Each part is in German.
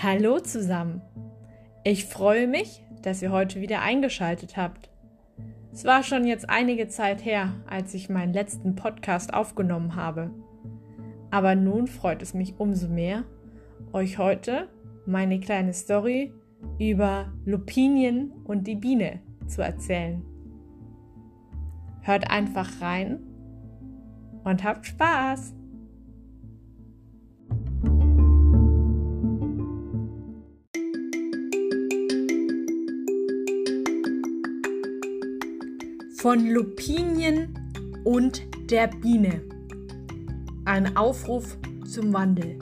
Hallo zusammen. Ich freue mich, dass ihr heute wieder eingeschaltet habt. Es war schon jetzt einige Zeit her, als ich meinen letzten Podcast aufgenommen habe. Aber nun freut es mich umso mehr, euch heute meine kleine Story über Lupinien und die Biene zu erzählen. Hört einfach rein und habt Spaß! Von Lupinien und der Biene. Ein Aufruf zum Wandel.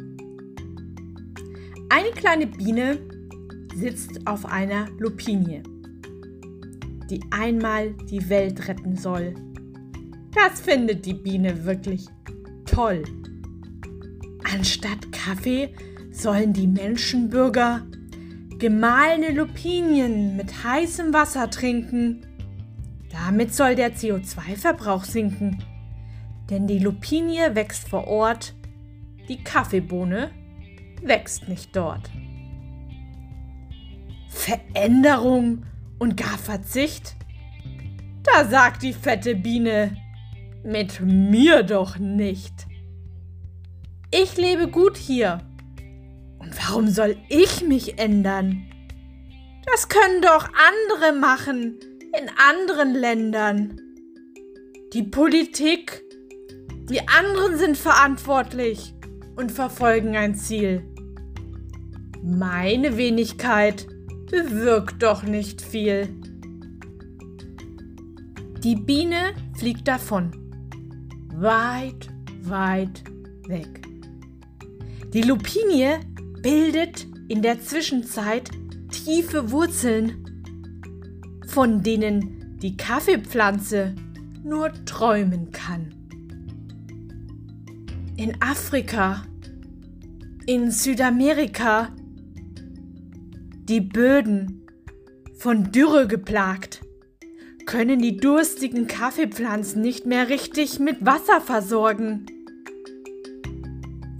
Eine kleine Biene sitzt auf einer Lupinie, die einmal die Welt retten soll. Das findet die Biene wirklich toll. Anstatt Kaffee sollen die Menschenbürger gemahlene Lupinien mit heißem Wasser trinken damit soll der CO2-Verbrauch sinken, denn die Lupinie wächst vor Ort, die Kaffeebohne wächst nicht dort. Veränderung und gar Verzicht? Da sagt die fette Biene, mit mir doch nicht. Ich lebe gut hier. Und warum soll ich mich ändern? Das können doch andere machen in anderen Ländern. Die Politik, die anderen sind verantwortlich und verfolgen ein Ziel. Meine Wenigkeit bewirkt doch nicht viel. Die Biene fliegt davon. Weit, weit weg. Die Lupinie bildet in der Zwischenzeit tiefe Wurzeln von denen die Kaffeepflanze nur träumen kann. In Afrika, in Südamerika, die Böden von Dürre geplagt, können die durstigen Kaffeepflanzen nicht mehr richtig mit Wasser versorgen.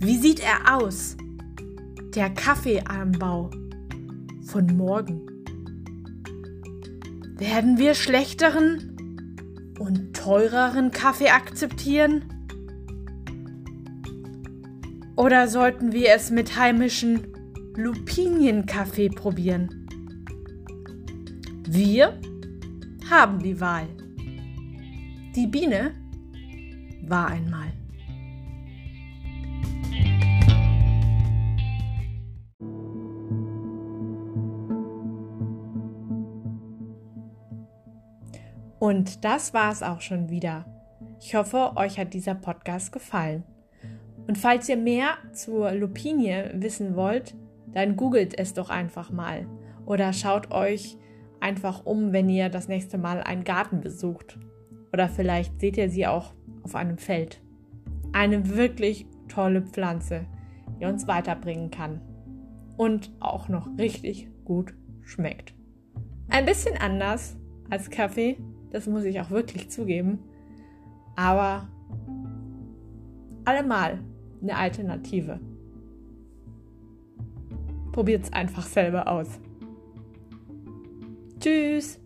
Wie sieht er aus? Der Kaffeeanbau von morgen. Werden wir schlechteren und teureren Kaffee akzeptieren? Oder sollten wir es mit heimischen Lupinienkaffee probieren? Wir haben die Wahl. Die Biene war einmal. Und das war es auch schon wieder. Ich hoffe, euch hat dieser Podcast gefallen. Und falls ihr mehr zur Lupinie wissen wollt, dann googelt es doch einfach mal oder schaut euch einfach um, wenn ihr das nächste Mal einen Garten besucht. Oder vielleicht seht ihr sie auch auf einem Feld. Eine wirklich tolle Pflanze, die uns weiterbringen kann und auch noch richtig gut schmeckt. Ein bisschen anders als Kaffee, das muss ich auch wirklich zugeben. Aber allemal eine Alternative. Probiert es einfach selber aus. Tschüss!